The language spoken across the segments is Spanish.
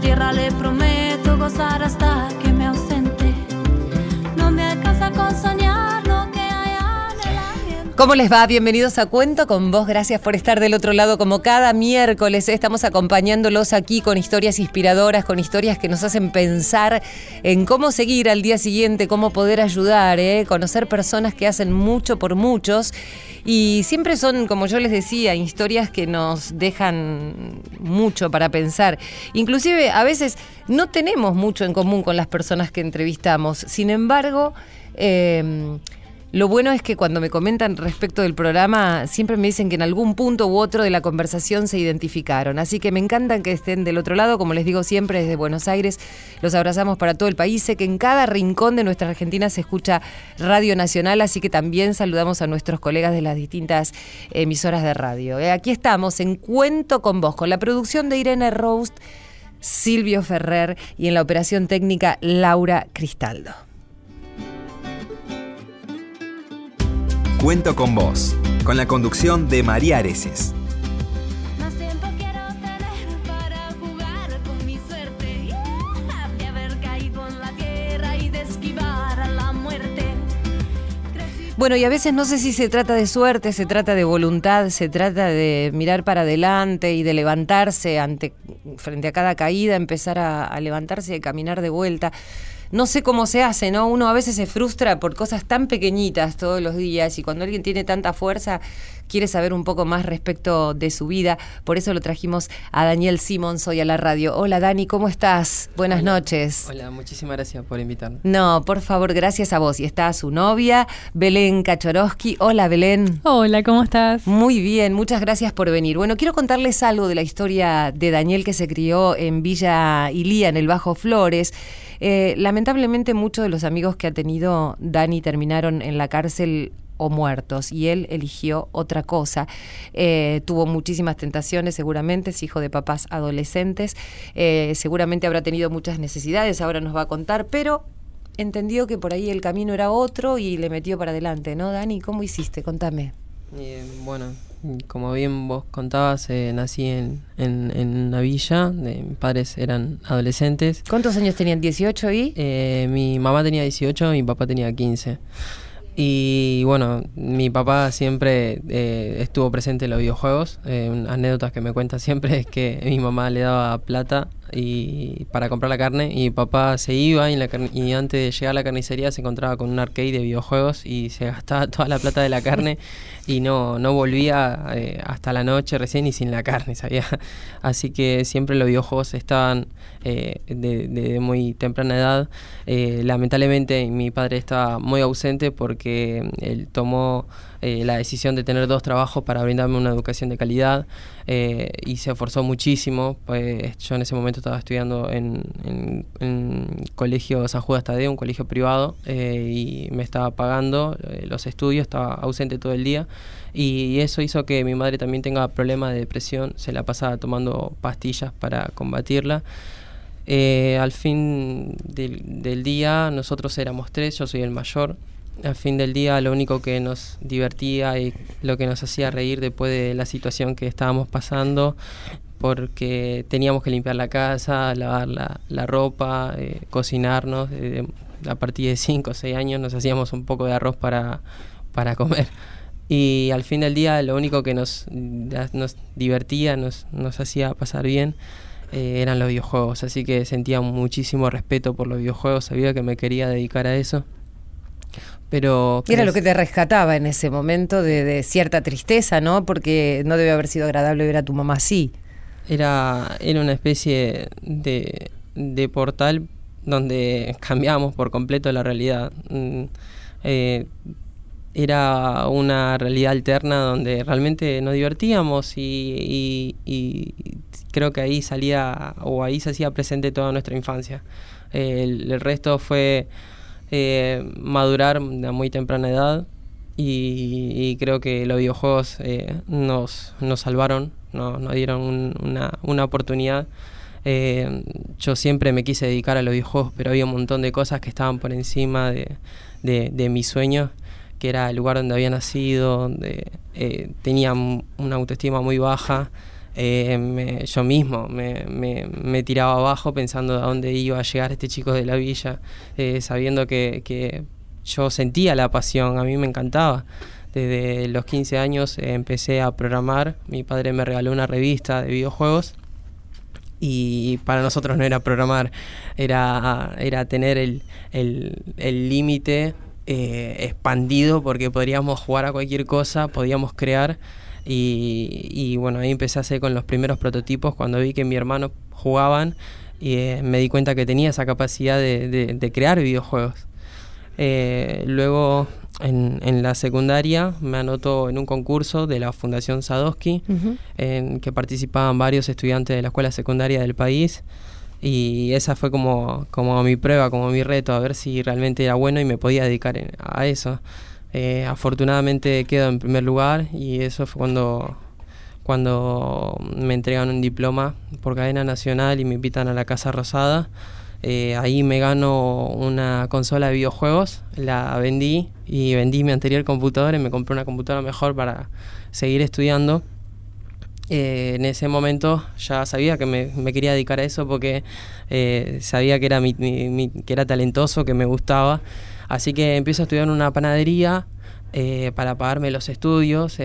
tierra le prometo gozar hasta ¿Cómo les va? Bienvenidos a Cuento con vos. Gracias por estar del otro lado como cada miércoles. Estamos acompañándolos aquí con historias inspiradoras, con historias que nos hacen pensar en cómo seguir al día siguiente, cómo poder ayudar, ¿eh? conocer personas que hacen mucho por muchos. Y siempre son, como yo les decía, historias que nos dejan mucho para pensar. Inclusive a veces no tenemos mucho en común con las personas que entrevistamos. Sin embargo, eh, lo bueno es que cuando me comentan respecto del programa, siempre me dicen que en algún punto u otro de la conversación se identificaron. Así que me encantan que estén del otro lado, como les digo siempre, desde Buenos Aires. Los abrazamos para todo el país. Sé que en cada rincón de nuestra Argentina se escucha Radio Nacional, así que también saludamos a nuestros colegas de las distintas emisoras de radio. Eh, Aquí estamos en Cuento con Vos, con la producción de Irene Roast, Silvio Ferrer y en la operación técnica Laura Cristaldo. Cuento con vos, con la conducción de María Areces. Bueno, y a veces no sé si se trata de suerte, se trata de voluntad, se trata de mirar para adelante y de levantarse ante, frente a cada caída, empezar a, a levantarse y a caminar de vuelta. No sé cómo se hace, ¿no? Uno a veces se frustra por cosas tan pequeñitas todos los días y cuando alguien tiene tanta fuerza quiere saber un poco más respecto de su vida. Por eso lo trajimos a Daniel Simons hoy a la radio. Hola Dani, ¿cómo estás? Buenas Hola. noches. Hola, muchísimas gracias por invitarme. No, por favor, gracias a vos. Y está su novia, Belén Kachorowski. Hola, Belén. Hola, ¿cómo estás? Muy bien, muchas gracias por venir. Bueno, quiero contarles algo de la historia de Daniel que se crió en Villa Ilía, en el Bajo Flores. Eh, lamentablemente muchos de los amigos que ha tenido Dani terminaron en la cárcel o muertos y él eligió otra cosa. Eh, tuvo muchísimas tentaciones, seguramente, es hijo de papás adolescentes, eh, seguramente habrá tenido muchas necesidades, ahora nos va a contar, pero entendió que por ahí el camino era otro y le metió para adelante, ¿no, Dani? ¿Cómo hiciste? Contame. Eh, bueno, como bien vos contabas, eh, nací en, en, en una villa, de- mis padres eran adolescentes. ¿Cuántos años tenían? ¿18 y? Eh, mi mamá tenía 18 y mi papá tenía 15. Y bueno, mi papá siempre eh, estuvo presente en los videojuegos. Eh, anécdotas que me cuenta siempre es que mi mamá le daba plata y para comprar la carne y mi papá se iba y, la y antes de llegar a la carnicería se encontraba con un arcade de videojuegos y se gastaba toda la plata de la carne y no, no volvía eh, hasta la noche recién y sin la carne, ¿sabía? Así que siempre los videojuegos estaban eh, de, de muy temprana edad. Eh, lamentablemente mi padre estaba muy ausente porque él tomó eh, la decisión de tener dos trabajos para brindarme una educación de calidad eh, y se esforzó muchísimo. Pues yo en ese momento estaba estudiando en, en, en Colegio San Judas Tadeo, un colegio privado, eh, y me estaba pagando eh, los estudios, estaba ausente todo el día. Y eso hizo que mi madre también tenga problemas de depresión, se la pasaba tomando pastillas para combatirla. Eh, al fin del, del día nosotros éramos tres, yo soy el mayor. Al fin del día lo único que nos divertía y lo que nos hacía reír después de la situación que estábamos pasando, porque teníamos que limpiar la casa, lavar la, la ropa, eh, cocinarnos. eh, a partir de 5 o 6 años nos hacíamos un poco de arroz para, para comer. Y al fin del día lo único que nos, nos divertía, nos, nos hacía pasar bien, eh, eran los videojuegos. Así que sentía muchísimo respeto por los videojuegos, sabía que me quería dedicar a eso. Pero... Era lo que te rescataba en ese momento de, de cierta tristeza, ¿no? Porque no debe haber sido agradable ver a tu mamá así. Era, era una especie de, de portal donde cambiamos por completo la realidad. Mm, eh, era una realidad alterna donde realmente nos divertíamos y, y- creo que ahí salía o ahí se hacía presente toda nuestra infancia. El, el resto fue eh, madurar a muy temprana edad y, y creo que los videojuegos eh, nos, nos salvaron, no- nos dieron un- una, una oportunidad. Eh, yo siempre me quise dedicar a los videojuegos, pero había un montón de cosas que estaban por encima de, de, de que era el lugar donde había nacido, donde eh, tenía una autoestima muy baja. eh, yo mismo me, me- me tiraba abajo pensando a dónde iba a llegar este chico de la villa, eh, sabiendo que, que yo sentía la pasión, a mí me encantaba. Desde los 15 años empecé a programar, mi padre me regaló una revista de videojuegos y para nosotros no era programar, era, era tener el el- el límite eh, expandido porque podríamos jugar a cualquier cosa, podíamos crear y, bueno, ahí empecé a hacer con los primeros prototipos cuando vi que mi hermano jugaban y eh, me di cuenta que tenía esa capacidad de, de- de crear videojuegos. Eh, luego en, en la secundaria me anotó en un concurso de la Fundación Sadowski en que participaban varios estudiantes de la escuela secundaria del país y esa fue como, como mi prueba, como mi reto, a ver si realmente era bueno y me podía dedicar en- a eso. Eh, afortunadamente quedo en primer lugar y eso fue cuando, cuando me entregan un diploma por cadena nacional y me invitan a la Casa Rosada. Eh, ahí me gano una consola de videojuegos, la vendí y vendí mi anterior computadora y me compré una computadora mejor para seguir estudiando. Eh, en ese momento ya sabía que me, quería dedicar a eso porque eh, sabía que era, mi- mi- que era talentoso, que me gustaba. Así que empiezo a estudiar en una panadería para pagarme los estudios,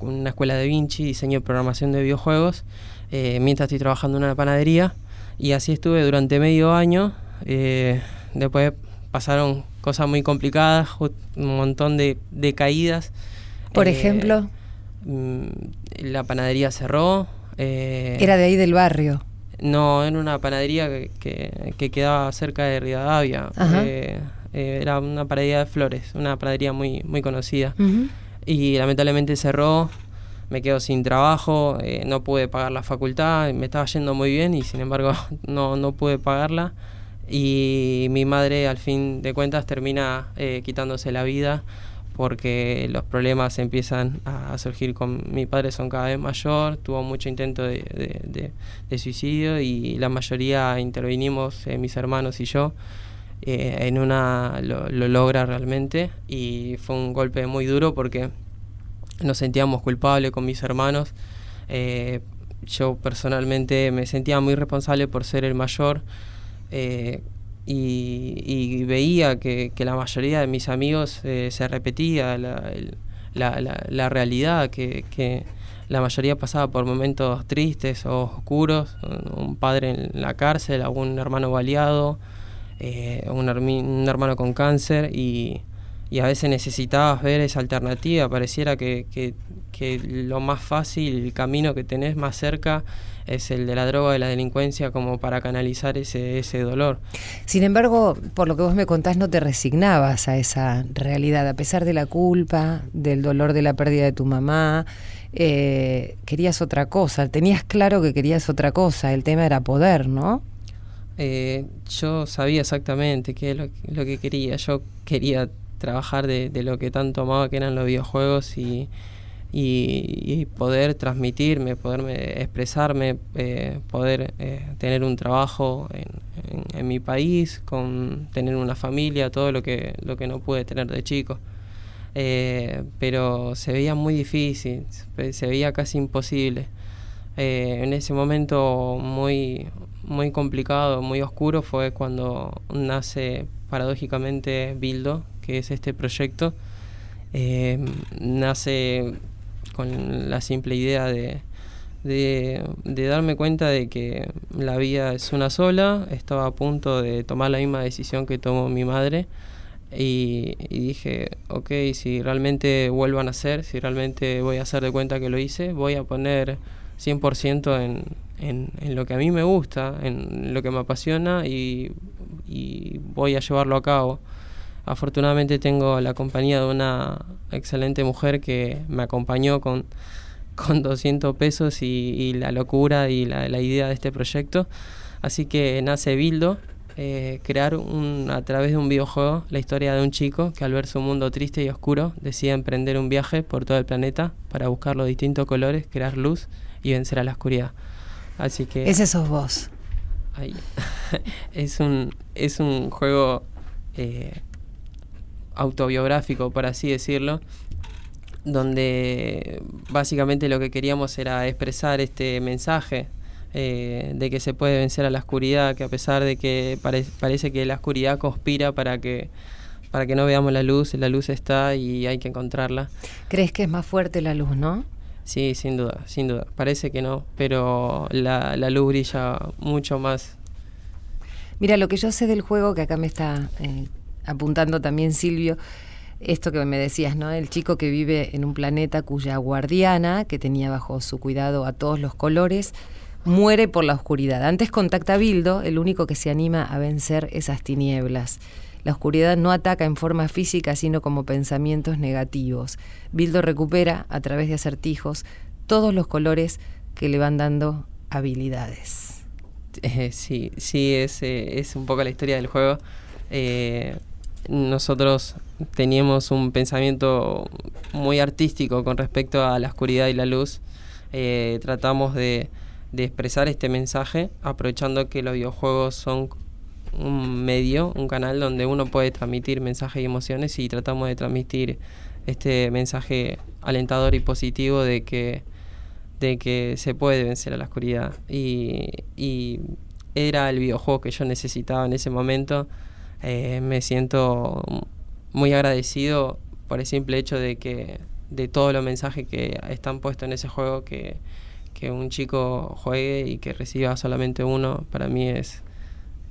una escuela de Vinci, diseño y programación de videojuegos, mientras estoy trabajando en una panadería. Y así estuve durante medio año. eh, después pasaron cosas muy complicadas, un montón de, de caídas. Por Eh, ejemplo, Mm, la panadería cerró. eh, era de ahí del barrio. No, era una panadería que, que- que quedaba cerca de Rivadavia. Eh, era una panadería de flores, una panadería muy, muy conocida. Y lamentablemente cerró, me quedo sin trabajo, eh, no pude pagar la facultad, me estaba yendo muy bien y sin embargo no, no pude pagarla. Y mi madre al fin de cuentas termina eh, quitándose la vida porque los problemas empiezan a, surgir con mi padre son cada vez mayor, tuvo mucho intento de, de- de- de suicidio y la mayoría intervinimos, eh, mis hermanos y yo, en una lo, lo logra realmente y fue un golpe muy duro porque nos sentíamos culpables con mis hermanos. Eh, yo personalmente me sentía muy responsable por ser el mayor eh, y, y veía que, la mayoría de mis amigos eh, se repetía la, realidad, que, la mayoría pasaba por momentos tristes o oscuros, un padre en la cárcel, algún hermano baleado, un hermano con cáncer y, y a veces necesitabas ver esa alternativa, pareciera que, que- que lo más fácil, el camino que tenés más cerca es el de la droga, de la delincuencia, como para canalizar ese, ese dolor. Sin embargo, por lo que vos me contás, no te resignabas a esa realidad, a pesar de la culpa, del dolor de la pérdida de tu mamá. eh, querías otra cosa, tenías claro que querías otra cosa, el tema era poder, ¿no? Eh, yo sabía exactamente qué es lo, lo que quería. Yo quería trabajar de, lo que tanto amaba, que eran los videojuegos, y, poder transmitirme, poderme expresarme, eh, poder eh, tener un trabajo en, mi país, con tener una familia, todo lo que, lo que no pude tener de chico. Eh, pero se veía muy difícil, se- se veía casi imposible. Eh, en ese momento muy, muy complicado, muy oscuro fue cuando nace paradójicamente Bildo, que es este proyecto. Eh, nace con la simple idea de, de, darme cuenta de que la vida es una sola, estaba a punto de tomar la misma decisión que tomó mi madre y, y dije, ok, si realmente vuelvo a nacer, si realmente voy a hacer de cuenta que lo hice, voy a poner 100% en, en, en lo que a mí me gusta, en lo que me apasiona y, y voy a llevarlo a cabo. Afortunadamente tengo la compañía de una excelente mujer que me acompañó con, con 200 pesos y, y la locura y la, la idea de este proyecto. Así que nace Bildo, eh, crear un, a través de un videojuego la historia de un chico que al ver su mundo triste y oscuro decide emprender un viaje por todo el planeta para buscar los distintos colores, crear luz y vencer a la oscuridad. Así que Ese sos vos. Ay, es un es un juego eh, autobiográfico, por así decirlo. donde básicamente lo que queríamos era expresar este mensaje eh, de que se puede vencer a la oscuridad, que a pesar de que pare- parece que la oscuridad conspira para que, para que no veamos la luz, la luz está y hay que encontrarla. ¿Crees que es más fuerte la luz, no? Sí, sin duda, sin duda. Parece que no, pero la, la luz brilla mucho más. Mira, lo que yo sé del juego, que acá me está eh, apuntando también Silvio, esto que me decías, ¿no? El chico que vive en un planeta cuya guardiana, que tenía bajo su cuidado a todos los colores, muere por la oscuridad. Antes contacta a Bildo, el único que se anima a vencer esas tinieblas. La oscuridad no ataca en forma física, sino como pensamientos negativos. Bildo recupera, a través de acertijos, todos los colores que le van dando habilidades. Eh, sí, sí, es, eh, es un poco la historia del juego. Eh, nosotros teníamos un pensamiento muy artístico con respecto a la oscuridad y la luz. Eh, tratamos de, expresar este mensaje aprovechando que los videojuegos son un medio, un canal donde uno puede transmitir mensajes y emociones y tratamos de transmitir este mensaje alentador y positivo de que de que se puede vencer a la oscuridad. Y, y era el videojuego que yo necesitaba en ese momento. Eh, me siento muy agradecido por el simple hecho de que de todos los mensajes que están puestos en ese juego que, que un chico juegue y que reciba solamente uno para mí es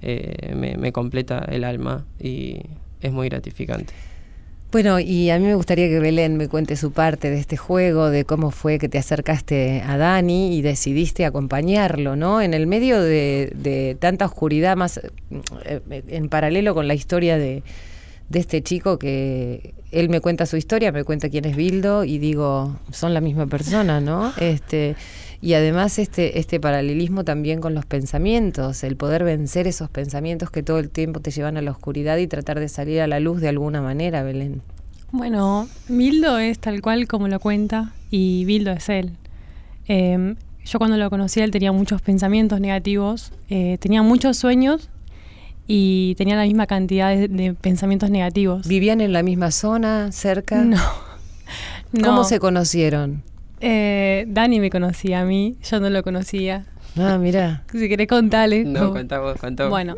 eh, me, me completa el alma y es muy gratificante. Bueno, y a mí me gustaría que Belén me cuente su parte de este juego, de cómo fue que te acercaste a Dani y decidiste acompañarlo, ¿no? En el medio de, de tanta oscuridad, más eh, en paralelo con la historia de, de este chico que él me cuenta su historia, me cuenta quién es Bildo y digo, son la misma persona, ¿no? Este, y además este, este paralelismo también con los pensamientos, el poder vencer esos pensamientos que todo el tiempo te llevan a la oscuridad y tratar de salir a la luz de alguna manera, Belén. Bueno, Bildo es tal cual como lo cuenta y Bildo es él. Eh, yo cuando lo conocí él tenía muchos pensamientos negativos, eh, tenía muchos sueños y tenía la misma cantidad de, de pensamientos negativos. ¿Vivían en la misma zona, cerca? No. ¿Cómo No. se conocieron? Eh, Dani me conocía a mí, yo no lo conocía. Ah, mira. Si querés contarle. No, cómo- contá vos. Bueno,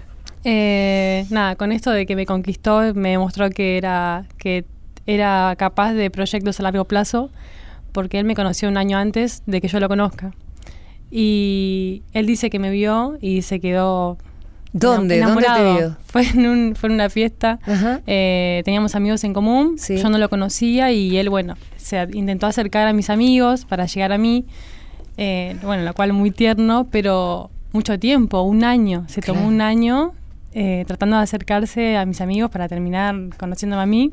eh, nada, con esto de que me conquistó, me demostró que era, que era capaz de proyectos a largo plazo, porque él me conoció un año antes de que yo lo conozca. Y él dice que me vio y se quedó ¿Dónde? ¿Dónde te vio? Fue en, un, fue en una fiesta. Eh, teníamos amigos en común, Sí. yo no lo conocía y él, bueno, se intentó acercar a mis amigos para llegar a mí, eh, bueno, lo cual muy tierno, pero mucho tiempo, un año, se tomó un año eh, tratando de acercarse a mis amigos para terminar conociéndome a mí.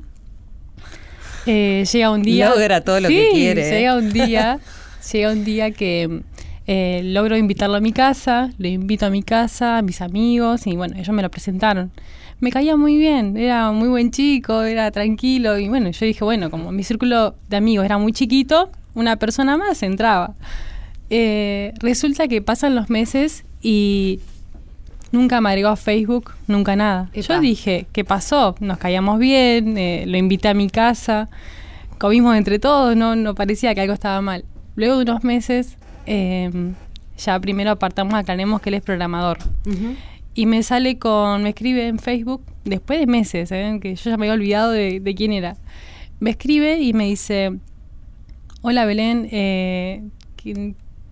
Llega un día... Logra todo lo que quiere. Llega un día, llega un día que eh, logro invitarlo a mi casa, lo invito a mi casa, a mis amigos, y bueno, ellos me lo presentaron. Me caía muy bien, era muy buen chico, era tranquilo, y bueno, yo dije, bueno, como mi círculo de amigos era muy chiquito, una persona más entraba. Eh, resulta que pasan los meses y nunca me agregó a Facebook, nunca nada. Epa. Yo dije, ¿qué pasó? Nos caíamos bien, eh, lo invité a mi casa, comimos entre todos, no, no parecía que algo estaba mal. Luego de unos meses, eh, ya primero apartamos, aclaremos que él es programador. Y me sale con, me escribe en Facebook, después de meses, ¿eh? que yo ya me había olvidado de, de quién era. Me escribe y me dice, hola Belén, eh,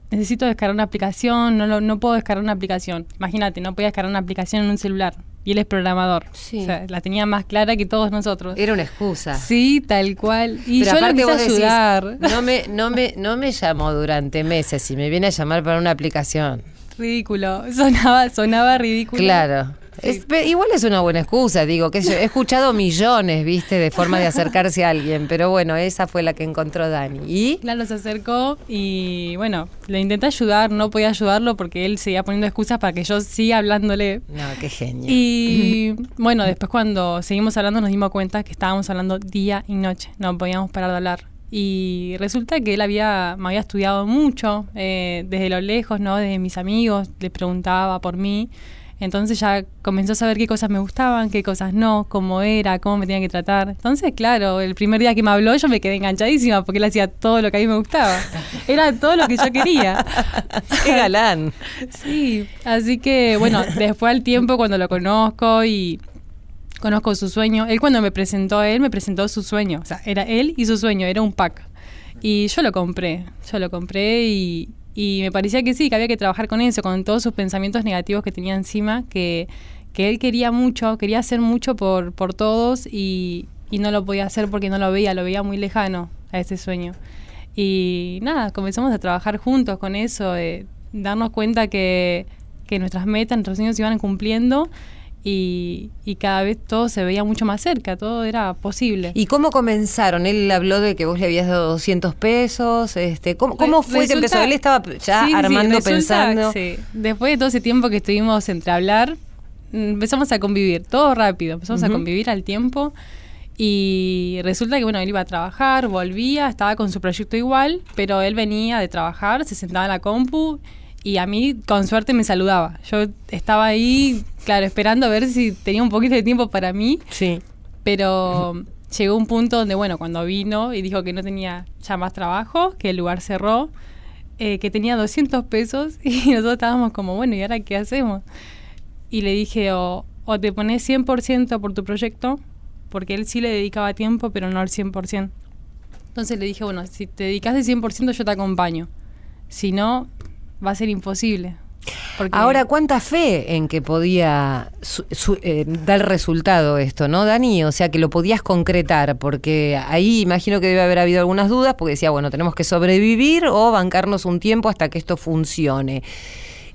necesito descargar una aplicación, no, lo- no puedo descargar una aplicación. Imagínate, no podía descargar una aplicación en un celular. Y él es programador. Sí. O sea, la tenía más clara que todos nosotros. Era una excusa. Sí, tal cual. Y Pero yo lo aparte quise vos decís, ayudar. no me, no me, no me llamó durante meses y me viene a llamar para una aplicación. Ridículo. Sonaba, sonaba ridículo. Claro. Es- igual es una buena excusa, digo, que yo he escuchado millones, viste, de formas de acercarse a alguien, pero bueno, esa fue la que encontró Dani. ¿Y? Claro, se acercó y bueno, le intenté ayudar, no podía ayudarlo porque él seguía poniendo excusas para que yo siga hablándole. No, qué genio. Y bueno, después cuando seguimos hablando nos dimos cuenta que estábamos hablando día y noche, no podíamos parar de hablar. Y resulta que él había, me había estudiado mucho, eh, desde lo lejos, ¿no? Desde mis amigos, le preguntaba por mí. Entonces ya comenzó a saber qué cosas me gustaban, qué cosas no, cómo era, cómo me tenía que tratar. Entonces, claro, el primer día que me habló yo me quedé enganchadísima porque él hacía todo lo que a mí me gustaba. Era todo lo que yo quería. ¡Qué galán! Sí, así que bueno, después al tiempo cuando lo conozco y conozco su sueño, él cuando me presentó a él, me presentó su sueño. O sea, era él y su sueño, era un pack. Y yo lo compré, yo lo compré y, y me parecía que sí, que había que trabajar con eso, con todos sus pensamientos negativos que tenía encima, que, que él quería mucho, quería hacer mucho por, por todos y, y no lo podía hacer porque no lo veía, lo veía muy lejano a ese sueño. Y nada, comenzamos a trabajar juntos con eso, de darnos cuenta que, que nuestras metas, nuestros sueños se iban cumpliendo y, y cada vez todo se veía mucho más cerca, todo era posible. ¿Y cómo comenzaron? Él habló de que vos le habías dado 200 pesos. Este, ¿Cómo, cómo fue que Resulta- empezó? Él estaba ya Sí, sí, armando, resulta- pensando. sí. Después de todo ese tiempo que estuvimos entre hablar, mm, empezamos a convivir, todo rápido, empezamos a convivir al tiempo. Y resulta que, bueno, él iba a trabajar, volvía, estaba con su proyecto igual, pero él venía de trabajar, se sentaba en la compu y a mí, con suerte, me saludaba. Yo estaba ahí, claro, esperando a ver si tenía un poquito de tiempo para mí, Sí. pero llegó un punto donde, bueno, cuando vino y dijo que no tenía ya más trabajo, que el lugar cerró, eh, que tenía 200 pesos y nosotros estábamos como, bueno, ¿y ahora qué hacemos? Y le dije, o, o te pones 100% por tu proyecto, porque él sí le dedicaba tiempo, pero no al 100%. Entonces le dije, bueno, si te dedicas de 100% yo te acompaño. Si no, va a ser imposible. Ahora, ¿cuánta fe en que podía eh, dar resultado esto, no, Dani? O sea, que lo podías concretar, porque ahí imagino que debe haber habido algunas dudas, porque decía, bueno, tenemos que sobrevivir o bancarnos un tiempo hasta que esto funcione.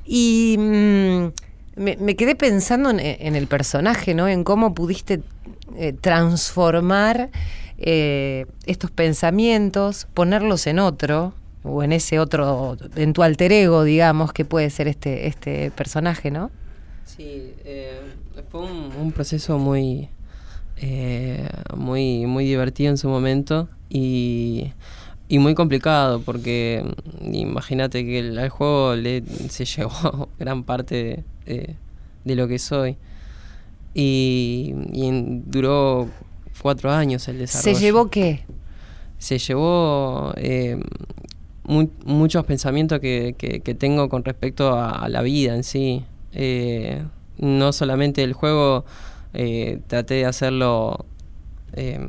Y mm, me, quedé pensando en, en el personaje, ¿no? En cómo pudiste eh, transformar eh, estos pensamientos, ponerlos en otro, o en ese otro, en tu alter ego, digamos, que puede ser este, este personaje, ¿no? Sí, eh, fue un, un proceso muy, eh, muy, muy divertido en su momento y, y muy complicado porque mm, imagínate que el, al juego le, se llevó gran parte de, de lo que soy y, y en- duró cuatro años el desarrollo. ¿Se llevó qué? se llevó eh, mu- muchos pensamientos que, que- tengo con respecto a, la vida en sí. Eh, no solamente el juego, eh, traté de hacerlo eh,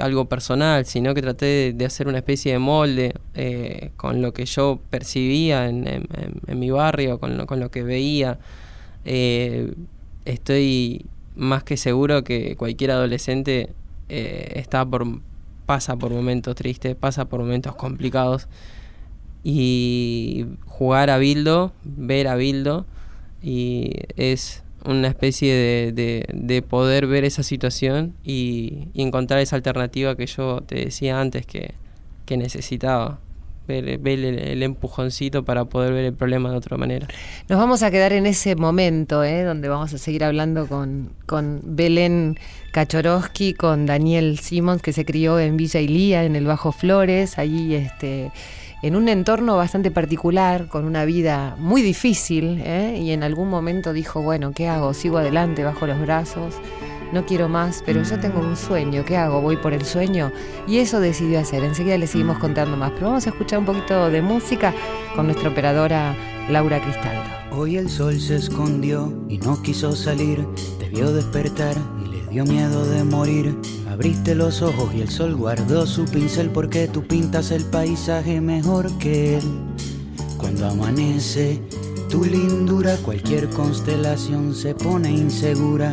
algo personal, sino que traté de, hacer una especie de molde eh, con lo que yo percibía en, en- mi barrio, con lo, con lo que veía. Estoy más que seguro que cualquier adolescente está por pasa por momentos tristes, pasa por momentos complicados y jugar a Bildo, ver a Bildo y es una especie de, de- de poder ver esa situación y, y encontrar esa alternativa que yo te decía antes que, que necesitaba. Ver, el empujoncito para poder ver el problema de otra manera. Nos vamos a quedar en ese momento, ¿eh? donde vamos a seguir hablando con, con Belén Kachorowski, con Daniel Simons, que se crió en Villa Ilía, en el Bajo Flores, allí este, en un entorno bastante particular, con una vida muy difícil, ¿eh? y en algún momento dijo, bueno, ¿qué hago? ¿Sigo adelante bajo los brazos? No quiero más, pero yo tengo un sueño. ¿Qué hago? ¿Voy por el sueño? Y eso decidió hacer. Enseguida le seguimos contando más. Pero vamos a escuchar un poquito de música con nuestra operadora Laura Cristaldo. Hoy el sol se escondió y no quiso salir. Te vio despertar y le dio miedo de morir. Abriste los ojos y el sol guardó su pincel porque tú pintas el paisaje mejor que él. Cuando amanece, tu lindura, cualquier constelación se pone insegura.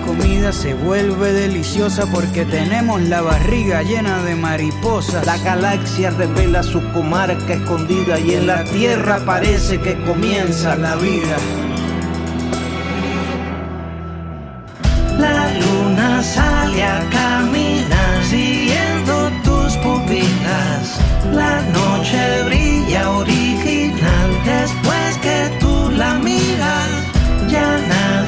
comida se vuelve deliciosa porque tenemos la barriga llena de mariposas. La galaxia revela su comarca escondida y en la tierra parece que comienza la vida. La luna sale a caminar siguiendo tus pupilas. La noche brilla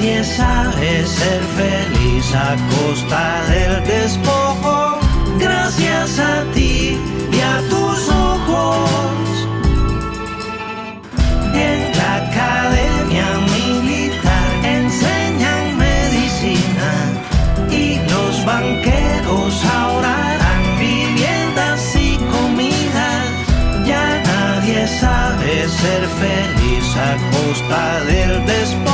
nadie sabe ser feliz a costa del despojo. Gracias a ti y a tus ojos. En la academia militar enseñan medicina y los banqueros ahora viviendas y comidas. Ya nadie sabe ser feliz a costa del despojo.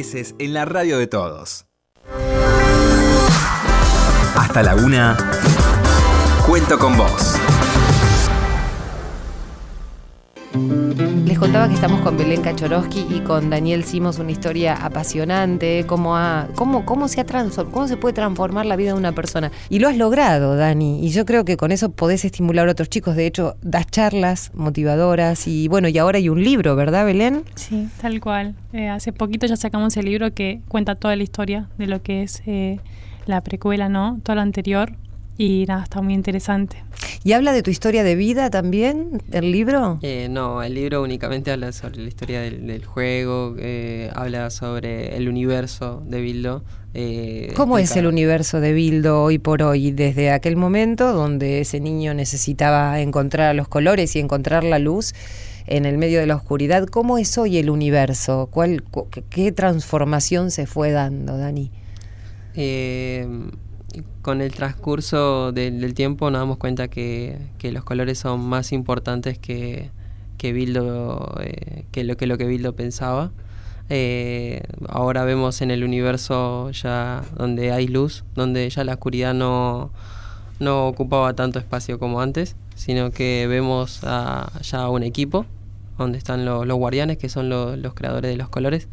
En la radio de todos. Hasta la una. Cuento con vos. Les contaba que estamos con Belén Kachorowski y con Daniel Simos, una historia apasionante, cómo, ha, cómo, cómo, se ha cómo se puede transformar la vida de una persona. Y lo has logrado, Dani, y yo creo que con eso podés estimular a otros chicos. De hecho, das charlas motivadoras y bueno, y ahora hay un libro, ¿verdad, Belén? Sí, tal cual. Eh, hace poquito ya sacamos el libro que cuenta toda la historia de lo que es eh, la precuela, ¿no? Todo lo anterior. Y nada, está muy interesante. ¿Y habla de tu historia de vida también, el libro? Eh, no, el libro únicamente habla sobre la historia del, del juego, eh, habla sobre el universo de Bildo. eh, ¿Cómo es el universo de Bildo hoy por hoy? Desde aquel momento donde ese niño necesitaba encontrar los colores y encontrar la luz en el medio de la oscuridad, ¿cómo es hoy el universo? ¿Cuál, cu- qué- ¿Qué transformación se fue dando, Dani? Eh, con el transcurso del, del tiempo nos damos cuenta que, los colores son más importantes que, que Bildo, eh, que lo que lo que Bildo pensaba. Eh, ahora vemos en el universo ya donde hay luz, donde ya la oscuridad no, no ocupaba tanto espacio como antes, sino que vemos a, ya un equipo donde están lo- los guardianes, que son lo- los creadores de los colores,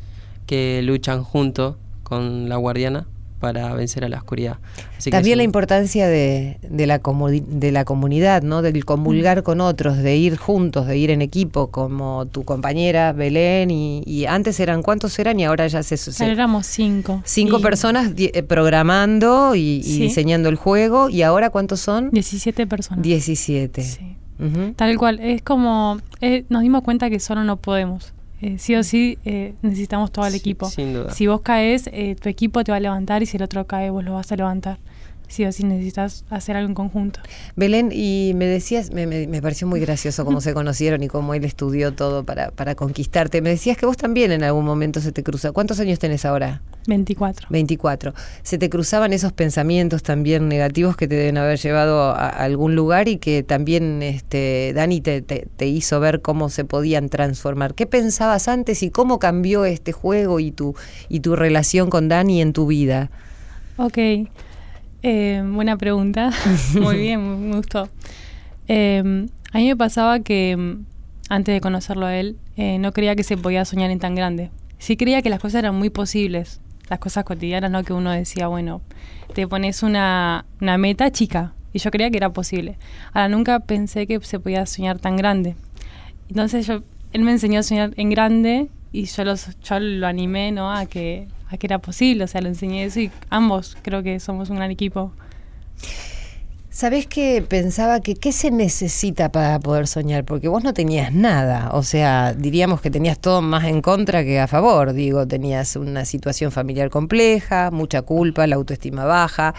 que luchan junto con la guardiana para vencer a la oscuridad. Así que También la un- importancia de, de la de la comunidad, ¿no? Del comulgar con otros, de ir juntos, de ir en equipo, como tu compañera Belén y, y antes eran cuántos eran y ahora ya se, se- Éramos cinco. cinco Y personas eh, programando y, y Sí. diseñando el juego y ahora cuántos son 17 personas. 17. Sí. Tal cual. Es como. eh, nos dimos cuenta que solo no podemos. Eh, sí o sí eh, necesitamos todo el Sí, equipo. sin duda. Si vos caes, eh, tu equipo te va a levantar y si el otro cae, vos lo vas a levantar. Sí o sí necesitas hacer algo en conjunto. Belén, y me decías, me, me- me pareció muy gracioso cómo se conocieron y cómo él estudió todo para, para conquistarte. Me decías que vos también en algún momento se te cruza. ¿Cuántos años tenés ahora? 24. 24. ¿Se te cruzaban esos pensamientos también negativos que te deben haber llevado a, a algún lugar y que también este, Dani te, te- te hizo ver cómo se podían transformar? ¿Qué pensabas antes y cómo cambió este juego y tu, y tu relación con Dani en tu vida? Ok. Eh, buena pregunta. Muy bien, me gustó. Eh, a mí me pasaba que mm, antes de conocerlo a él, eh, no creía que se podía soñar en tan grande. Sí creía que las cosas eran muy posibles, las cosas cotidianas, ¿no? Que uno decía, bueno, te pones una, una meta chica, y yo creía que era posible. Ahora, nunca pensé que se podía soñar tan grande. Entonces yo, él me enseñó a soñar en grande y yo, los, yo lo animé ¿no? a, que, a que era posible, o sea, le enseñé eso y ambos creo que somos un gran equipo. ¿Sabés qué? Pensaba que qué se necesita para poder soñar, porque vos no tenías nada, o sea, diríamos que tenías todo más en contra que a favor, digo, tenías una situación familiar compleja, mucha culpa, la autoestima baja,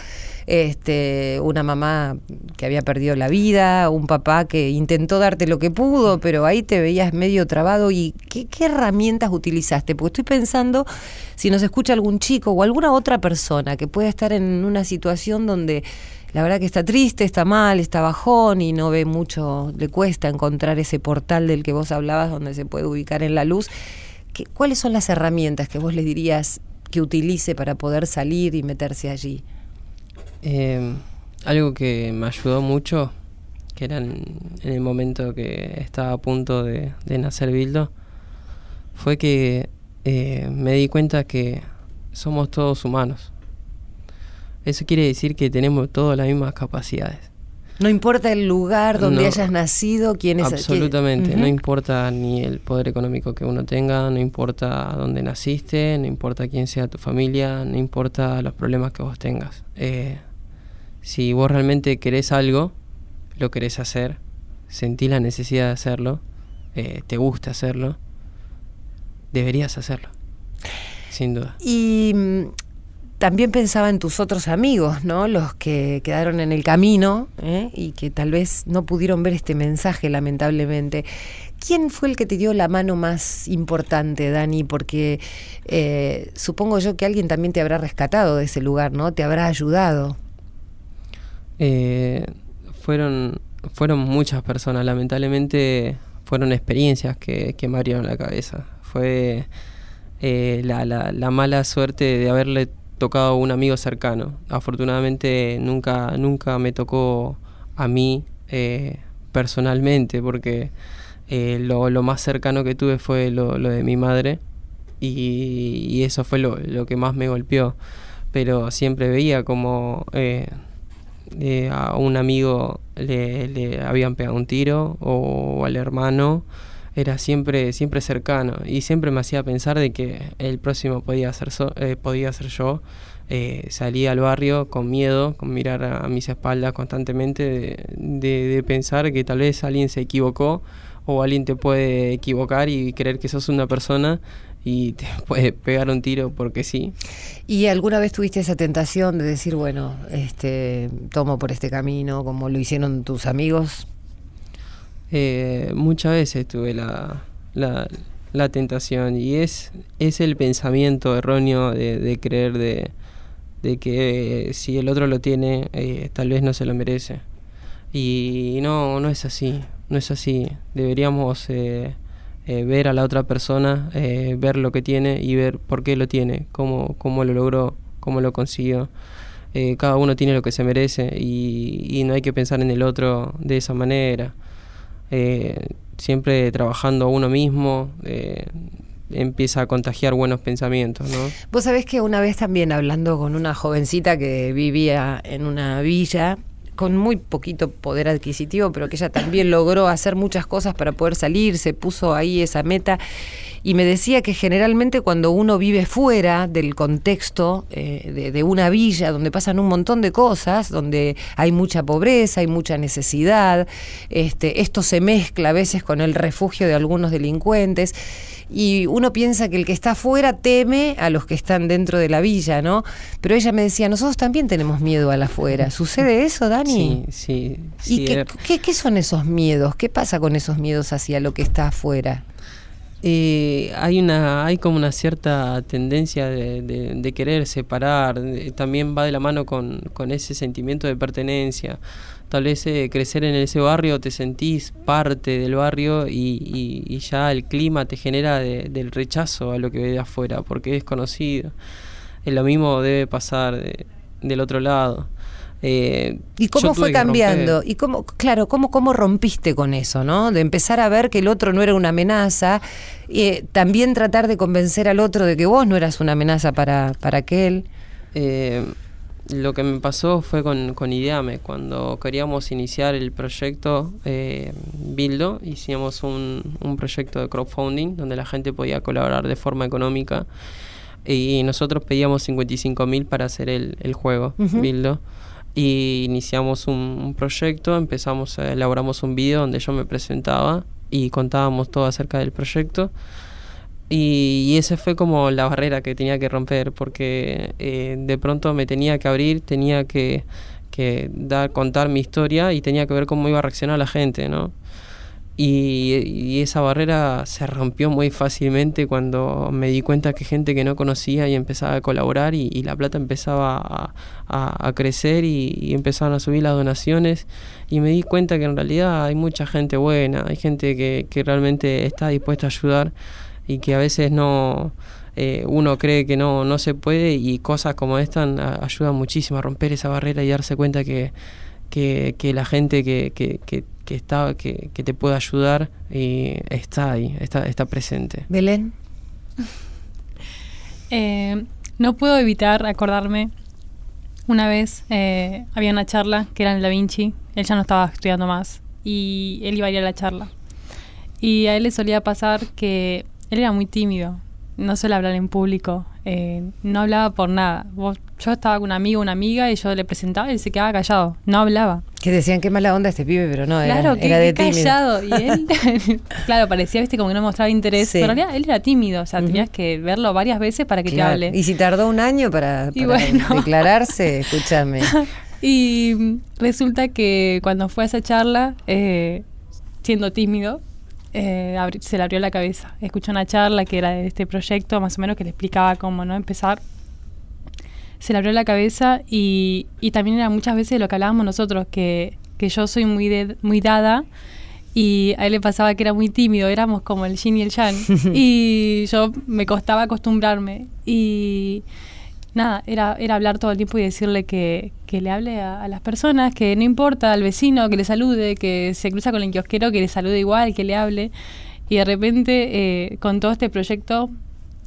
este, una mamá que había perdido la vida, un papá que intentó darte lo que pudo, pero ahí te veías medio trabado y ¿qué, qué herramientas utilizaste? Porque estoy pensando si nos escucha algún chico o alguna otra persona que pueda estar en una situación donde la verdad que está triste, está mal, está bajón y no ve mucho, le cuesta encontrar ese portal del que vos hablabas donde se puede ubicar en la luz. ¿Qué, ¿Cuáles son las herramientas que vos le dirías que utilice para poder salir y meterse allí? Eh, algo que me ayudó mucho, que era en, el momento que estaba a punto de, de nacer Bildo, fue que eh, me di cuenta que somos todos humanos. Eso quiere decir que tenemos todas las mismas capacidades. No importa el lugar donde No, hayas nacido, quién es Absolutamente, quién- no importa ni el poder económico que uno tenga, no importa dónde naciste, no importa quién sea tu familia, no importa los problemas que vos tengas. Eh, si vos realmente querés algo, lo querés hacer, sentís la necesidad de hacerlo, eh, te gusta hacerlo, deberías hacerlo, sin duda. Y mm, también pensaba en tus otros amigos, ¿no? Los que quedaron en el camino ¿eh? y que tal vez no pudieron ver este mensaje, lamentablemente. ¿Quién fue el que te dio la mano más importante, Dani? Porque eh, supongo yo que alguien también te habrá rescatado de ese lugar, ¿no? Te habrá ayudado. Eh, fueron, fueron muchas personas, lamentablemente fueron experiencias que, que me abrieron la cabeza. Fue eh, la, la- la mala suerte de haberle tocado un amigo cercano. Afortunadamente nunca, nunca me tocó a mí eh, personalmente, porque eh, lo, lo más cercano que tuve fue lo, lo de mi madre y, y eso fue lo, lo que más me golpeó. Pero siempre veía como eh, eh, a un amigo le, le habían pegado un tiro o al hermano era siempre siempre cercano y siempre me hacía pensar de que el próximo podía ser so- eh, podía ser yo Eh, salía al barrio con miedo con mirar a, a mis espaldas constantemente de, de- de pensar que tal vez alguien se equivocó o alguien te puede equivocar y creer que sos una persona y te puede pegar un tiro porque sí ¿Y alguna vez tuviste esa tentación de decir, bueno, este, tomo por este camino, como lo hicieron tus amigos? Eh, muchas veces tuve la, la, la tentación y es, es el pensamiento erróneo de, creer de, de que eh, si el otro lo tiene, eh, tal vez no se lo merece. Y no, no es así, no es así. Deberíamos eh, ver a la otra persona, ver lo que tiene y ver por qué lo tiene, cómo, cómo lo logró, cómo lo consiguió. Cada uno tiene lo que se merece y no hay que pensar en el otro de esa manera. Eh, siempre trabajando uno mismo, eh, empieza a contagiar buenos pensamientos, ¿no? Vos sabés que una vez también hablando con una jovencita que vivía en una villa con muy poquito poder adquisitivo, pero que ella también logró hacer muchas cosas para poder salir, se puso ahí esa meta y me decía que generalmente cuando uno vive fuera del contexto eh, de, de una villa donde pasan un montón de cosas, donde hay mucha pobreza, hay mucha necesidad, este, esto se mezcla a veces con el refugio de algunos delincuentes y uno piensa que el que está afuera teme a los que están dentro de la villa, ¿no? Pero ella me decía, nosotros también tenemos miedo al afuera. ¿Sucede eso, Dani? Sí, sí. ¿Y sí, qué, eh, qué- qué son esos miedos? ¿Qué pasa con esos miedos hacia lo que está afuera? Eh, hay una hay como una cierta tendencia de, querer separar de- también va de la mano con, ese sentimiento de pertenencia. Tal vez eh, crecer en ese barrio te sentís parte del barrio y, y- y ya el clima te genera de- del rechazo a lo que ve de afuera porque es conocido Eh, lo mismo debe pasar de- del otro lado Eh, ¿Y cómo fue cambiando? ¿Y cómo, claro, cómo, cómo rompiste con eso, ¿no? De empezar a ver que el otro no era una amenaza, eh, también tratar de convencer al otro de que vos no eras una amenaza para, para aquel. Eh, lo que me pasó fue con, con Ideame. Cuando queríamos iniciar el proyecto eh, Bildo, hicimos un, un proyecto de crowdfunding donde la gente podía colaborar de forma económica y nosotros pedíamos 55 mil para hacer el, el juego Ujú. Bildo. Y iniciamos un, proyecto, empezamos, a- elaboramos un video donde yo me presentaba y contábamos todo acerca del proyecto. Y, y esa fue como la barrera que tenía que romper, porque eh, de pronto me tenía que abrir, tenía que, que dar, contar mi historia y tenía que ver cómo iba a reaccionar la gente, ¿no? Y, esa barrera se rompió muy fácilmente cuando me di cuenta que gente que no conocía y empezaba a colaborar y, la plata empezaba a, crecer y, y empezaron a subir las donaciones. Y me di cuenta que en realidad hay mucha gente buena, hay gente que, realmente está dispuesta a ayudar y que a veces no eh, uno cree que no, no se puede y cosas como esta ayudan muchísimo a romper esa barrera y darse cuenta que, que, que la gente que, que, que, que está que, que te puede ayudar eh, está ahí, está, está presente. Belén. Eh, no puedo evitar acordarme. Una vez eh, había una charla que era en Da Vinci. Él ya no estaba estudiando más. Y él iba a ir a la charla. Y a él le solía pasar que él era muy tímido. No suele hablar en público. Eh, no hablaba por nada. Vos- yo estaba con un amigo, una amiga, y yo le presentaba y él se quedaba callado. No hablaba. Que decían qué mala onda este pibe, pero no, era, Claro, que, era de que tímido. callado. Y él, claro, parecía, viste, como que no mostraba interés. Sí. Pero en realidad él era tímido. O sea, tenías que verlo varias veces para que Claro. te hable. Y si tardó un año para, Y para bueno. declararse, escúchame. Y resulta que cuando fue a esa charla, eh, siendo tímido, eh, se le abrió la cabeza. Escuchó una charla que era de este proyecto, más o menos, que le explicaba cómo no empezar. Se le abrió la cabeza y, y también era muchas veces lo que hablábamos nosotros, que, que yo soy muy, de- muy dada y a él le pasaba que era muy tímido, éramos como el yin y el yang. y yo me costaba acostumbrarme. Y nada, era, era hablar todo el tiempo y decirle que, que le hable a, las personas, que no importa, al vecino, que le salude, que se cruza con el kiosquero, que le salude igual, que le hable. Y de repente, eh, con todo este proyecto,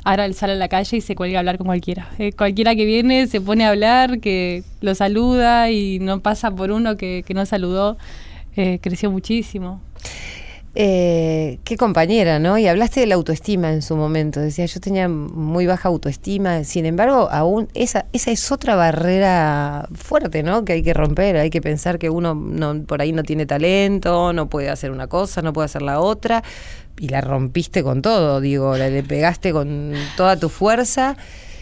ahora él sale a la calle y se cuelga a hablar con cualquiera. Eh, cualquiera que viene se pone a hablar, que lo saluda y no pasa por uno que, que no saludó. Eh, creció muchísimo. Eh, qué compañera, ¿no? Y hablaste de la autoestima en su momento. Decía, yo tenía muy baja autoestima. Sin embargo, aún esa, esa es otra barrera fuerte, ¿no? Que hay que romper. Hay que pensar que uno no, por ahí no tiene talento, no puede hacer una cosa, no puede hacer la otra. Y la rompiste con todo, digo, le pegaste con toda tu fuerza.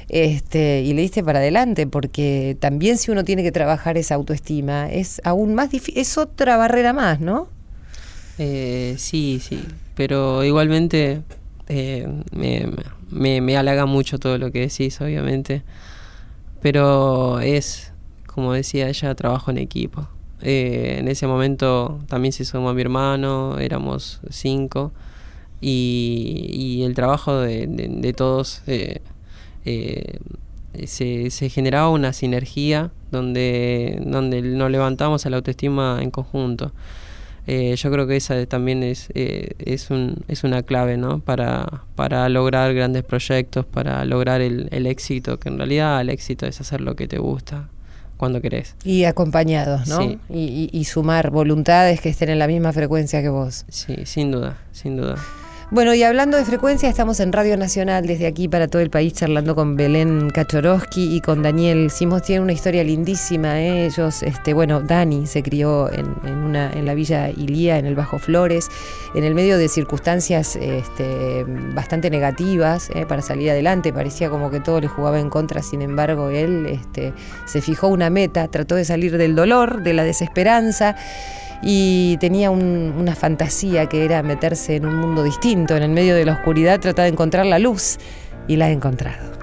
Este, y le diste para adelante, porque también si uno tiene que trabajar esa autoestima, es aún más difícil, es otra barrera más, ¿no? Eh, sí, sí, pero igualmente eh, me, me, me halaga mucho todo lo que decís, obviamente, pero es, como decía ella, trabajo en equipo. Eh, en ese momento también se sumó mi hermano, éramos cinco, y, el trabajo de, de- todos eh, se, se generaba una sinergia donde, donde nos levantamos a la autoestima en conjunto. Eh, yo creo que esa también es, eh, es, un, es una clave ¿no? para, para lograr grandes proyectos, para lograr el, el éxito, que en realidad el éxito es hacer lo que te gusta cuando querés. Y acompañados, ¿no? Sí. Y, y- y sumar voluntades que estén en la misma frecuencia que vos. Sí, sin duda, sin duda. Bueno, y hablando de frecuencia, estamos en Radio Nacional desde aquí para todo el país charlando con Belén Kachorowski y con Daniel Simos. Tienen una historia lindísima. ¿eh? Ellos, este, bueno, Dani se crió en, en una, en la Villa Ilía, en el Bajo Flores, en el medio de circunstancias este, bastante negativas ¿eh? para salir adelante. Parecía como que todo le jugaba en contra, sin embargo, él este, se fijó una meta, trató de salir del dolor, de la desesperanza y tenía un- una fantasía que era meterse en un mundo distinto, en el medio de la oscuridad, tratar de encontrar la luz y la ha encontrado.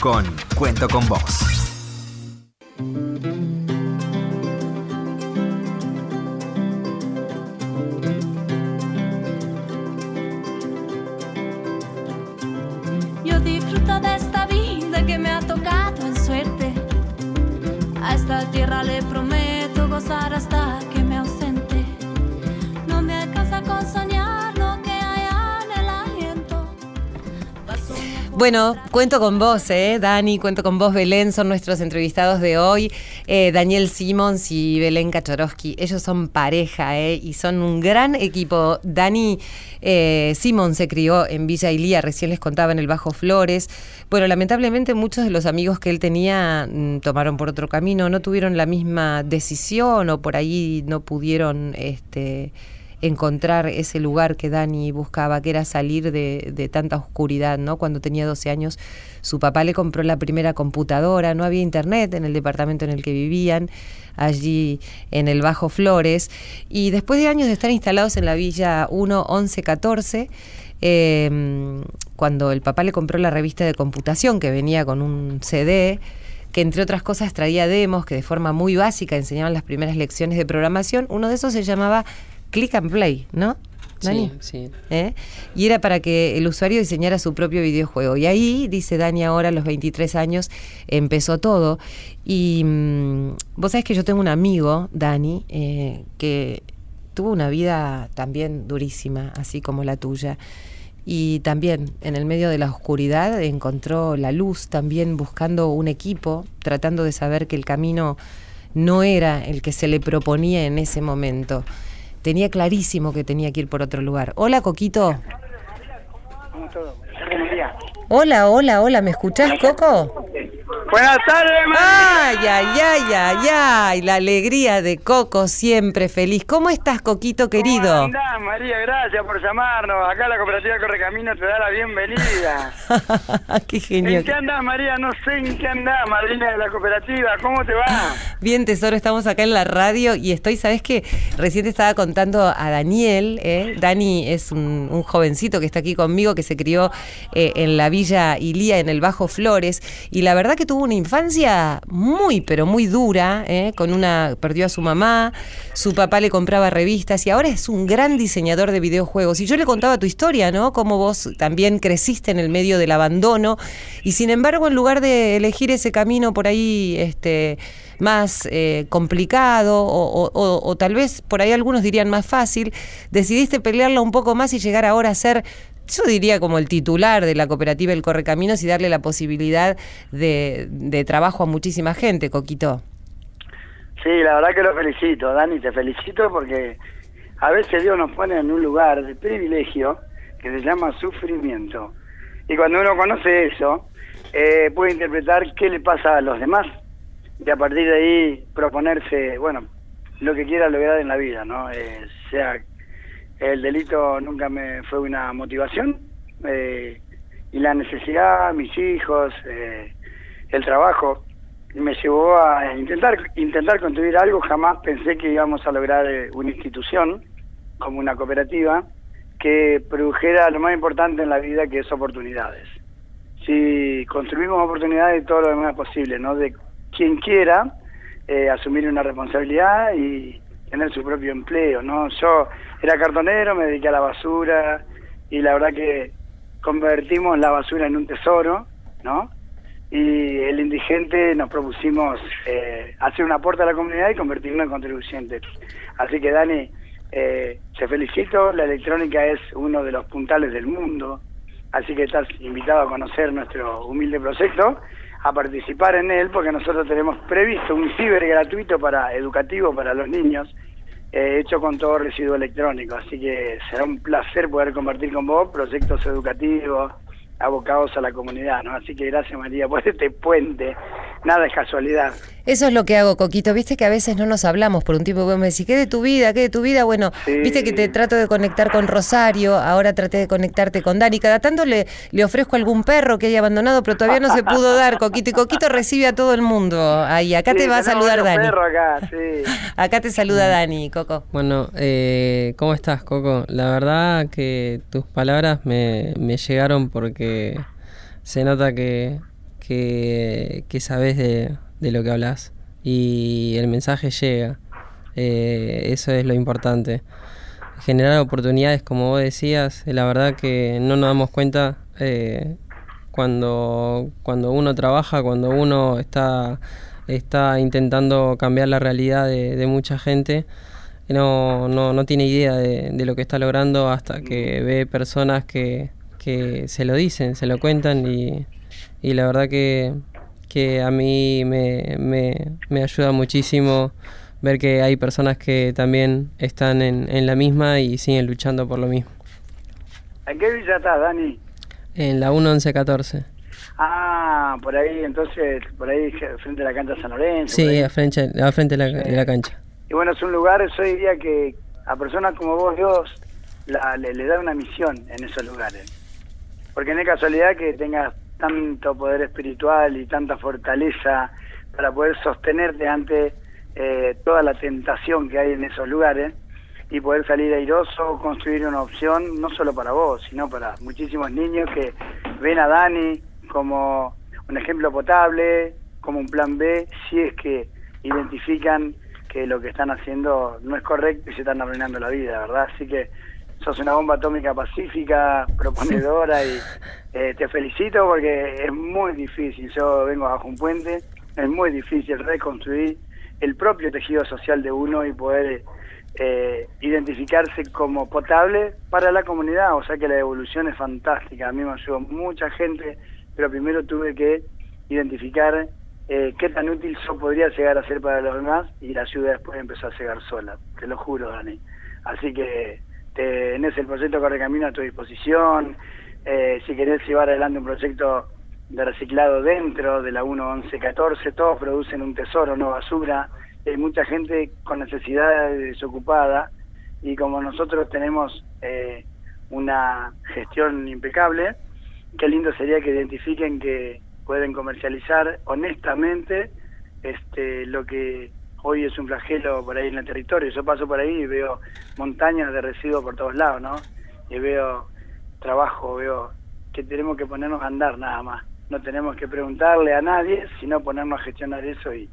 Con Cuento con Vos. Bueno, cuento con vos, ¿eh? Dani, cuento con vos, Belén, son nuestros entrevistados de hoy. Eh, Daniel Simons y Belén Kachorowski, ellos son pareja, ¿eh? Y son un gran equipo. Dani eh, Simons se crió en Villa Ilía, recién les contaba en el Bajo Flores. Bueno, lamentablemente muchos de los amigos que él tenía mm, tomaron por otro camino, no tuvieron la misma decisión o por ahí no pudieron, este encontrar ese lugar que Dani buscaba, que era salir de, de, tanta oscuridad, ¿no? Cuando tenía 12 años, su papá le compró la primera computadora, no había internet en el departamento en el que vivían, allí en el Bajo Flores, y después de años de estar instalados en la Villa 1, 11, 14, eh, cuando el papá le compró la revista de computación que venía con un CD, que entre otras cosas traía demos que de forma muy básica enseñaban las primeras lecciones de programación, uno de esos se llamaba Click and Play, ¿no? Dani? Sí, sí. ¿Eh? Y era para que el usuario diseñara su propio videojuego. Y ahí, dice Dani ahora, a los 23 años, empezó todo. Y mmm, vos sabés que yo tengo un amigo, Dani, eh, que tuvo una vida también durísima, así como la tuya. Y también en el medio de la oscuridad encontró la luz, también buscando un equipo, tratando de saber que el camino no era el que se le proponía en ese momento. Tenía clarísimo que tenía que ir por otro lugar. Hola, Coquito. Hola, hola, hola, ¿me escuchás, Coco? Buenas tardes, Ay, ay, ay, ay, ay, la alegría de Coco siempre feliz. ¿Cómo estás, Coquito querido? ¿Cómo andás, María? Gracias por llamarnos. Acá la cooperativa Correcamino te da la bienvenida. Qué ¿En genial. qué andás, María? No sé en qué andás, madrina de la cooperativa. ¿Cómo te va? Bien, tesoro, estamos acá en la radio y estoy, ¿sabes qué? Recién te estaba contando a Daniel, ¿eh? Dani es un, un jovencito que está aquí conmigo, que se crió eh, en la Villa Ilía, en el Bajo Flores, y la verdad que tuvo una infancia muy, pero muy dura, ¿eh? con una, perdió a su mamá, su papá le compraba revistas y ahora es un gran diseñador de videojuegos. Y yo le contaba tu historia, ¿no? Cómo vos también creciste en el medio del abandono y sin embargo, en lugar de elegir ese camino por ahí, este más eh, complicado o, o- o- o tal vez por ahí algunos dirían más fácil, decidiste pelearla un poco más y llegar ahora a ser, yo diría como el titular de la cooperativa El Correcaminos y darle la posibilidad de, de trabajo a muchísima gente, Coquito. Sí, la verdad que lo felicito, Dani, te felicito porque a veces Dios nos pone en un lugar de privilegio que se llama sufrimiento. Y cuando uno conoce eso, eh, puede interpretar qué le pasa a los demás y a partir de ahí proponerse, bueno, lo que quiera lograr en la vida, ¿no? Eh, sea, el delito nunca me fue una motivación eh, y la necesidad, mis hijos, eh, el trabajo, me llevó a intentar intentar construir algo. Jamás pensé que íbamos a lograr eh, una institución como una cooperativa que produjera lo más importante en la vida, que es oportunidades. Si construimos oportunidades, todo lo demás es posible, ¿no? De quien quiera eh, asumir una responsabilidad y tener su propio empleo, ¿no? Yo era cartonero, me dediqué a la basura y la verdad que convertimos la basura en un tesoro, ¿no? Y el indigente nos propusimos eh, hacer un aporte a la comunidad y convertirnos en contribuyentes. Así que Dani, eh, te felicito, la electrónica es uno de los puntales del mundo, así que estás invitado a conocer nuestro humilde proyecto, a participar en él, porque nosotros tenemos previsto un ciber gratuito para educativo para los niños, eh, hecho con todo residuo electrónico, así que será un placer poder compartir con vos proyectos educativos abocados a la comunidad, ¿no? Así que gracias María por este puente, nada es casualidad. Eso es lo que hago, Coquito. Viste que a veces no nos hablamos por un tiempo. Vos me decís, ¿qué de tu vida? ¿Qué de tu vida? Bueno, Sí. viste que te trato de conectar con Rosario, ahora traté de conectarte con Dani. Cada tanto le, le ofrezco algún perro que haya abandonado, pero todavía no se pudo dar, Coquito. Y Coquito recibe a todo el mundo. Ahí, acá Sí, te va a saludar Dani. perros acá, sí. Acá te saluda Dani, Coco. Bueno, eh, ¿cómo estás, Coco? La verdad que tus palabras me, me llegaron porque se nota que, que, que sabes de, de lo que hablas y el mensaje llega. Eh, eso es lo importante. Generar oportunidades, como vos decías, eh, la verdad que no nos damos cuenta eh, cuando, cuando uno trabaja, cuando uno está, está intentando cambiar la realidad de, mucha gente, no, no, no tiene idea de, de lo que está logrando hasta que ve personas que, que se lo dicen, se lo cuentan y, y la verdad que, que a mí me, me, me ayuda muchísimo ver que hay personas que también están en, en la misma y siguen luchando por lo mismo. ¿En qué villa estás, Dani? En la 1114. Ah, por ahí, entonces, por ahí frente a la cancha San Lorenzo. Sí, a frente, a frente de, la, de la cancha. Y bueno, es un lugar, yo diría que a personas como vos, Dios, la- le, le da una misión en esos lugares. Porque no es casualidad que tengas tanto poder espiritual y tanta fortaleza para poder sostenerte ante eh, toda la tentación que hay en esos lugares y poder salir airoso, construir una opción no solo para vos, sino para muchísimos niños que ven a Dani como un ejemplo potable, como un plan B, si es que identifican que lo que están haciendo no es correcto y se están arruinando la vida, ¿verdad? Así que sos una bomba atómica pacífica, proponedora y eh, te felicito porque es muy difícil, yo vengo bajo un puente, es muy difícil reconstruir el propio tejido social de uno y poder eh, identificarse como potable para la comunidad, o sea que la evolución es fantástica, a mí me ayudó mucha gente, pero primero tuve que identificar eh, qué tan útil yo podría llegar a ser para los demás y la ayuda después empezó a llegar sola, te lo juro Dani. Así que tenés el proyecto Correcamino a tu disposición. Eh, si querés llevar adelante un proyecto de reciclado dentro de la 1114, todos producen un tesoro, no basura. Hay mucha gente con necesidad desocupada y como nosotros tenemos eh, una gestión impecable, qué lindo sería que identifiquen que pueden comercializar honestamente este lo que hoy es un flagelo por ahí en el territorio. Yo paso por ahí y veo montañas de residuos por todos lados, ¿no? Y veo trabajo, veo que tenemos que ponernos a andar nada más. No tenemos que preguntarle a nadie, sino ponernos a gestionar eso y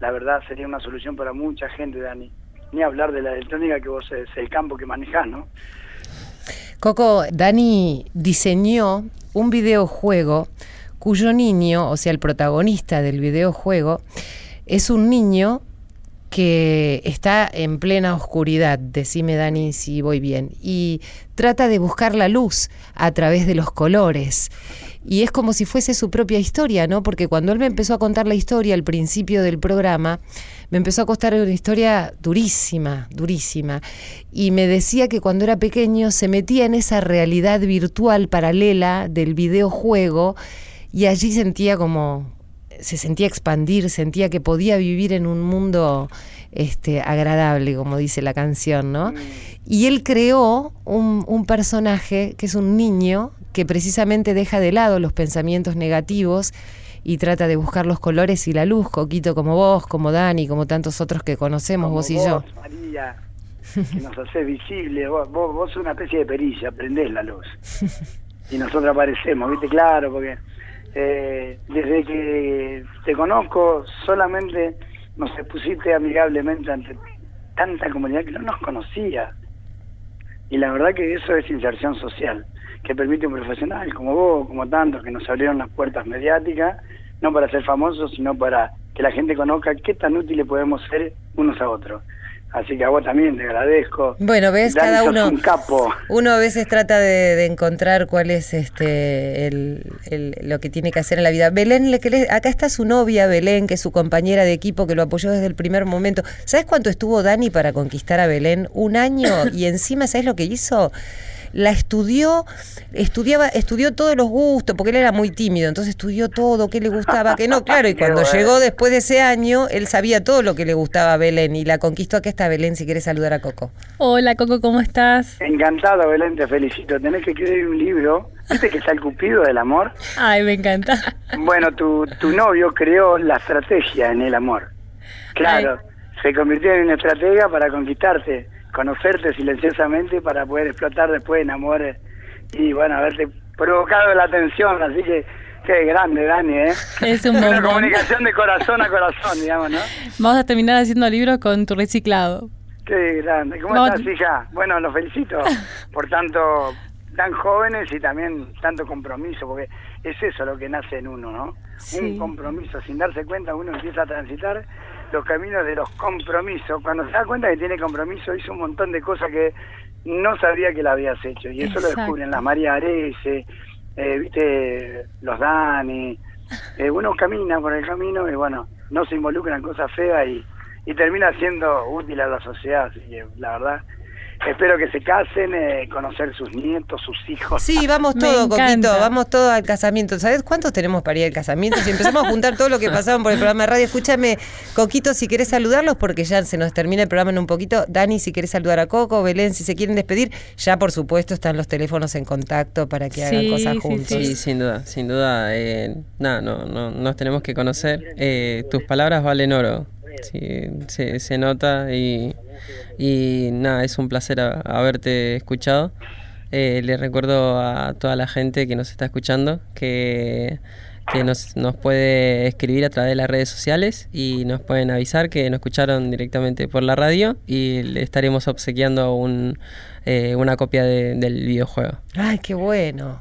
la verdad sería una solución para mucha gente, Dani. Ni hablar de la electrónica que vos es el campo que manejás, ¿no? Coco, Dani diseñó un videojuego cuyo niño, o sea, el protagonista del videojuego, es un niño que está en plena oscuridad, decime Dani si voy bien, y trata de buscar la luz a través de los colores. Y es como si fuese su propia historia, ¿no? Porque cuando él me empezó a contar la historia al principio del programa, me empezó a contar una historia durísima, durísima. Y me decía que cuando era pequeño se metía en esa realidad virtual paralela del videojuego y allí sentía como se sentía expandir, sentía que podía vivir en un mundo este, agradable, como dice la canción, ¿no? Y él creó un, un personaje que es un niño que precisamente deja de lado los pensamientos negativos y trata de buscar los colores y la luz, Coquito, como vos, como Dani, como tantos otros que conocemos, Como vos y yo. María, que nos haces visible, vos, vos, vos sos una especie de perilla, prendés la luz. Y nosotros aparecemos, ¿viste? Claro, porque eh, desde que te conozco solamente nos expusiste amigablemente ante tanta comunidad que no nos conocía. Y la verdad que eso es inserción social, que permite un profesional como vos, como tantos, que nos abrieron las puertas mediáticas, no para ser famosos, sino para que la gente conozca qué tan útiles podemos ser unos a otros. Así que a vos también te agradezco. Bueno, ves, cada uno, un capo. uno a veces trata de, de encontrar cuál es este el, el- lo que tiene que hacer en la vida. Belén, le querés- acá está su novia Belén, que es su compañera de equipo, que lo apoyó desde el primer momento. ¿Sabes cuánto estuvo Dani para conquistar a Belén? Un año y encima, ¿sabes lo que hizo? La estudió, estudiaba, estudió todos los gustos, porque él era muy tímido, entonces estudió todo, qué le gustaba, qué no, claro, y cuando bueno. llegó después de ese año, él sabía todo lo que le gustaba a Belén y la conquistó. Acá está Belén, si quieres saludar a Coco. Hola Coco, ¿cómo estás? Encantado, Belén, te felicito. Tenés que escribir un libro. ¿Viste que está el Cupido del amor? Ay, me encanta. Bueno, tu, tu novio creó la estrategia en el amor. Claro, se convirtió en una estratega para conquistarte, conocerte silenciosamente para poder explotar después en amor eh, y, bueno, haberte provocado la atención. Así que, qué grande, Dani, ¿eh? Es un Una comunicación de corazón a corazón, digamos, ¿no? Vamos a terminar haciendo libros con tu reciclado. Qué grande. ¿Cómo Vamos- estás, hija? Bueno, los felicito por tanto tan jóvenes y también tanto compromiso, porque es eso lo que nace en uno, ¿no? Sí. Un compromiso. Sin darse cuenta, uno empieza a transitar los caminos de los compromisos. Cuando se da cuenta que tiene compromiso, hizo un montón de cosas que no sabía que la habías hecho. Y eso lo Exacto. descubren las María Arese, eh, viste, los Dani. Eh, uno camina por el camino y bueno, no se involucra en cosas feas y, y termina siendo útil a la sociedad. Así que la verdad, espero que se casen, eh, conocer sus nietos, sus hijos. Sí, vamos Me todo, Coquito, vamos todo al casamiento. ¿Sabes cuántos tenemos para ir al casamiento? Si empezamos a juntar todo lo que pasaron por el programa de radio, escúchame, Coquito, si querés saludarlos, porque ya se nos termina el programa en un poquito. Dani, si querés saludar a Coco, Belén, si se quieren despedir, ya por supuesto están los teléfonos en contacto para que hagan cosas sí, juntos. Sí, sin duda, sin duda. Eh, nada, no, no, nos tenemos que conocer. Eh, tus palabras valen oro. Sí, se, se nota y, y nada, es un placer haberte escuchado. Eh, le recuerdo a toda la gente que nos está escuchando que, que nos, nos puede escribir a través de las redes sociales y nos pueden avisar que nos escucharon directamente por la radio y le estaremos obsequiando un, eh, una copia de- del videojuego. Ay, qué bueno.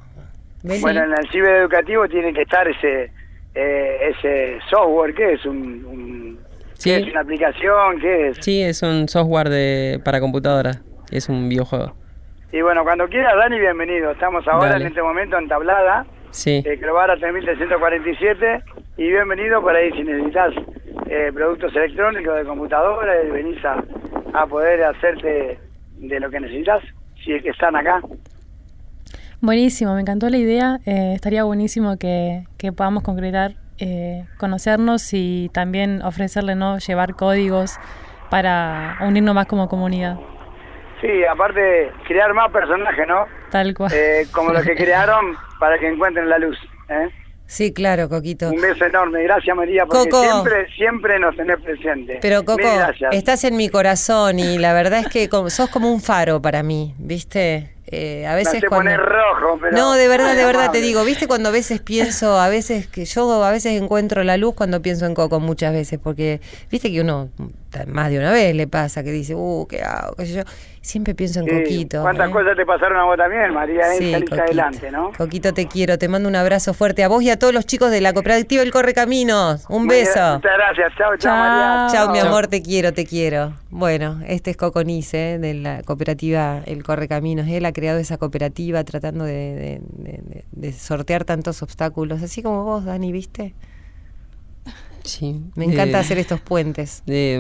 Bueno, en el cibereducativo tiene que estar ese eh, ese software, ¿qué es? Un, un- Sí. ¿qué es una aplicación? ¿Qué es? Sí, es un software de, para computadora. Es un videojuego. Y bueno, cuando quieras, Dani, bienvenido. Estamos ahora Dale. en este momento en Tablada, Sí. eh, Clovara 3347, y bienvenido por ahí si necesitas eh, productos electrónicos de computadora y venís a, a poder hacerte de lo que necesitas, si es que están acá. Buenísimo, me encantó la idea. eh, estaría buenísimo que, que podamos concretar, eh, conocernos y también ofrecerle, ¿no? Llevar códigos para unirnos más como comunidad. Sí, aparte, crear más personajes, ¿no? Tal cual. Eh, como los que crearon para que encuentren la luz. ¿eh? Sí, claro, Coquito. Un beso enorme. Gracias, María, porque Coco. siempre, siempre nos tenés presente. Pero Coco, estás en mi corazón y la verdad es que sos como un faro para mí, ¿viste? Eh, a veces cuando... poner rojo, pero... No, de verdad, de verdad te digo, ¿viste? Cuando a veces pienso, a veces que yo a veces encuentro la luz cuando pienso en Coco muchas veces, porque viste que uno más de una vez le pasa que dice, uh, ¿qué hago? ¿Qué sé yo? Siempre pienso en Sí, Coquito. ¿Cuántas ¿eh? cosas te pasaron a vos también, María? Sí, Coquito. adelante, ¿no? Coquito, te quiero, te mando un abrazo fuerte a vos y a todos los chicos de la cooperativa El Corre Caminos. Un beso. Muchas gracias. Chao, chao. María. Chao, mi amor, te quiero, te quiero. Bueno, este es Coco Nice, ¿eh? de la cooperativa El Correcaminos. Él ha creado esa cooperativa tratando de, de- de- de- de sortear tantos obstáculos, así como vos, Dani, ¿viste? Sí. Me encanta eh, hacer estos puentes. eh,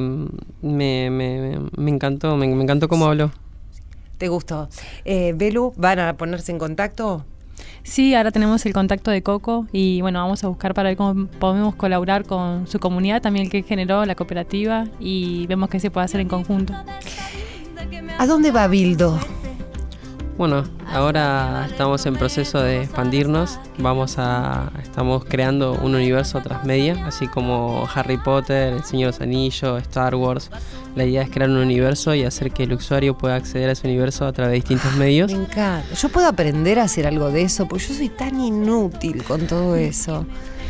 me, me, me encantó, me, me encantó cómo habló. ¿Te gustó? Eh, Belu, ¿van a ponerse en contacto? Sí, ahora tenemos el contacto de Coco y bueno, vamos a buscar para ver cómo podemos colaborar con su comunidad, también el que generó la cooperativa y vemos qué se puede hacer en conjunto. ¿A dónde va Bildo? Bueno, ahora estamos en proceso de expandirnos. Vamos a. Estamos creando un universo transmedia, así como Harry Potter, El Señor de los Anillos, Star Wars. La idea es crear un universo y hacer que el usuario pueda acceder a ese universo a través de distintos medios. Me encanta. Yo puedo aprender a hacer algo de eso, porque yo soy tan inútil con todo eso.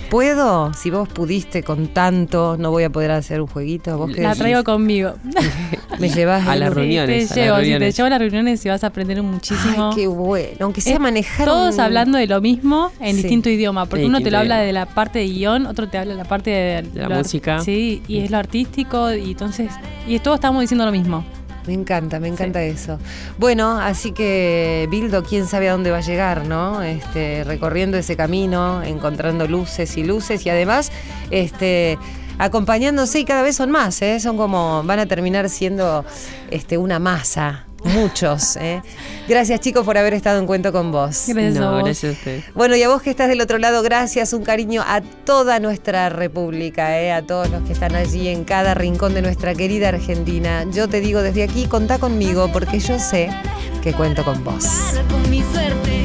¿Puedo? Si vos pudiste con tanto, no voy a poder hacer un jueguito. ¿Vos qué La traigo conmigo. Me llevas A las reuniones, te a las llevo, sí, te reuniones. llevo a las reuniones y vas a aprender muchísimo. Ay, qué bueno. Aunque sea Es manejar. Todos un- hablando de lo mismo en Sí. distinto idioma, porque uno te lo habla de la parte de guion, otro te habla de la parte de, De la música. Sí, y es lo artístico, y entonces, y todos estamos diciendo lo mismo. Me encanta, me encanta eso. Bueno, así que Bildo, quién sabe a dónde va a llegar, ¿no? Este, recorriendo ese camino, encontrando luces y luces y además, este, acompañándose y cada vez son más, ¿eh? Son como, van a terminar siendo este, una masa, muchos, ¿eh? Gracias chicos por haber estado en cuento con vos. Gracias a No, vos. gracias a usted. Bueno, y a vos que estás del otro lado, gracias, un cariño a toda nuestra república, ¿eh? a todos los que están allí en cada rincón de nuestra querida Argentina. Yo te digo desde aquí, contá conmigo, porque yo sé que cuento con vos. Con mi suerte.